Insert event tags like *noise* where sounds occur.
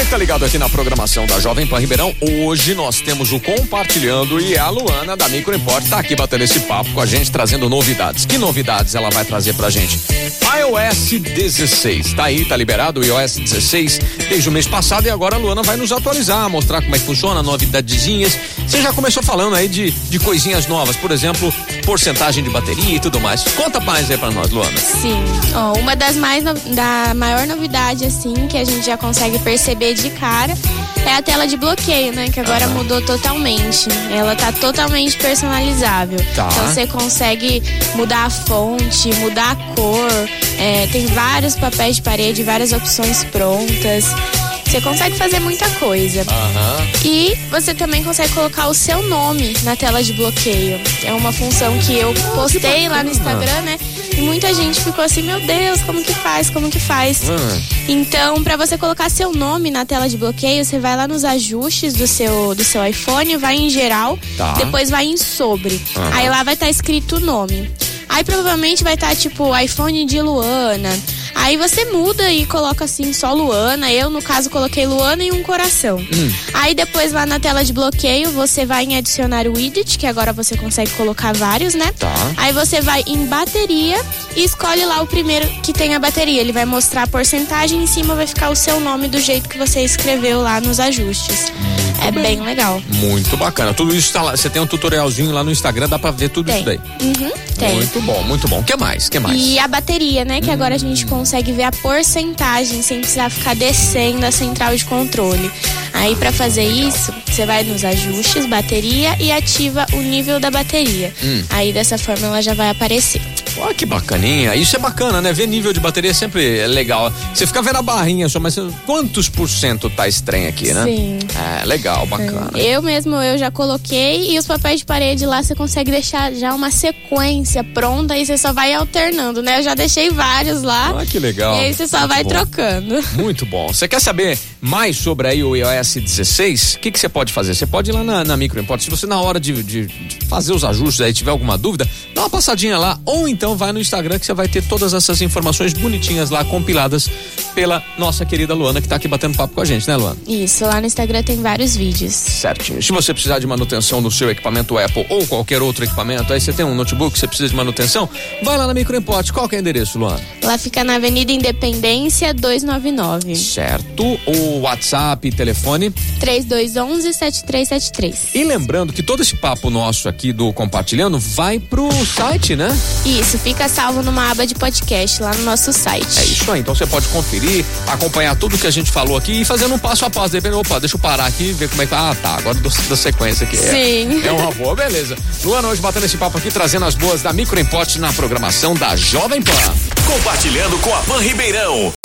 você que tá ligado aqui na programação da Jovem Pan Ribeirão, hoje nós temos o Compartilhando e a Luana da Micro Import tá aqui batendo esse papo com a gente, trazendo novidades. Que novidades ela vai trazer pra gente? iOS 16, tá aí, tá liberado o iOS 16 desde o mês passado e agora a Luana vai nos atualizar, mostrar como é que funciona, novidadezinhas. Você já começou falando aí de, de coisinhas novas, por exemplo, porcentagem de bateria e tudo mais. Conta mais aí pra nós, Luana. Sim, ó, uma das mais no, da maior novidade assim que a gente já consegue perceber de cara é a tela de bloqueio, né? Que agora mudou totalmente. Ela tá totalmente personalizável. Tá. Então você consegue mudar a fonte, mudar a cor. é, tem vários papéis de parede, várias opções prontas. Você consegue fazer muita coisa. Aham. E você também consegue colocar o seu nome na tela de bloqueio. É uma função que eu postei lá no Instagram, né? E muita gente ficou assim, meu Deus, como que faz? Como que faz? Hum. Então, para você colocar seu nome na tela de bloqueio, você vai lá nos ajustes do seu do seu iPhone, vai em geral, Tá. depois vai em sobre. Aham. Aí lá vai estar escrito o nome. Aí provavelmente vai estar tipo iPhone de Luana. Aí você muda e coloca assim só Luana. Eu, no caso, coloquei Luana e um coração. Hum. Aí depois lá na tela de bloqueio, você vai em adicionar o widget, que agora você consegue colocar vários, né? Tá. Aí você vai em bateria e escolhe lá o primeiro que tem a bateria. Ele vai mostrar a porcentagem e em cima vai ficar o seu nome do jeito que você escreveu lá nos ajustes. É bem. legal. Muito bacana. Tudo isso tá lá. Você tem um tutorialzinho lá no Instagram, dá pra ver tudo Tem. isso daí. Uhum, tem. Muito bom, muito bom. O que mais? O que mais? E a bateria, né? Que agora a gente consegue ver a porcentagem sem precisar ficar descendo a central de controle. Aí para fazer isso, você vai nos ajustes, bateria e ativa o nível da bateria. Aí dessa forma ela já vai aparecer. Ó, que bacaninha. Isso é bacana, né? Ver nível de bateria sempre é legal. Você fica vendo a barrinha só, mas quantos por cento tá estranho aqui, né? Sim. É, legal, bacana. Eu mesmo eu já coloquei e os papéis de parede lá você consegue deixar já uma sequência pronta e você só vai alternando, né? Eu já deixei vários lá. Ah, que legal. E aí você só Muito vai bom. trocando. Muito bom. Você quer saber mais sobre aí o iOS 16? O que que você pode fazer? Você pode ir lá na, na Micro Import. Se você na hora de, de- de fazer os ajustes aí tiver alguma dúvida, dá uma passadinha lá ou então vai no Instagram que você vai ter todas essas informações bonitinhas lá compiladas pela nossa querida Luana que tá aqui batendo papo com a gente, né, Luana? Isso, lá no Instagram tem vários vídeos. Certinho. Se você precisar de manutenção do seu equipamento Apple ou qualquer outro equipamento, aí você tem um notebook, você precisa de manutenção, vai lá na Micro Import. Qual que é o endereço, Luana? Lá fica na Avenida Independência 299. Certo. O WhatsApp, telefone. 3211 7373. E lembrando que todo esse papo nosso aqui do Compartilhando vai pro site, né? Isso, fica salvo numa aba de podcast lá no nosso site. É isso aí. Então você pode conferir, acompanhar tudo que a gente falou aqui e fazendo um passo a passo. Dependendo, opa, deixa eu parar aqui e ver como é que. Ah, tá. Agora dou da sequência aqui. É- Sim. É, uma *laughs* boa, beleza. Luana, hoje batendo esse papo aqui, trazendo as boas da Micro Import na programação da Jovem Pan. Compartilhando com a Pan Ribeirão.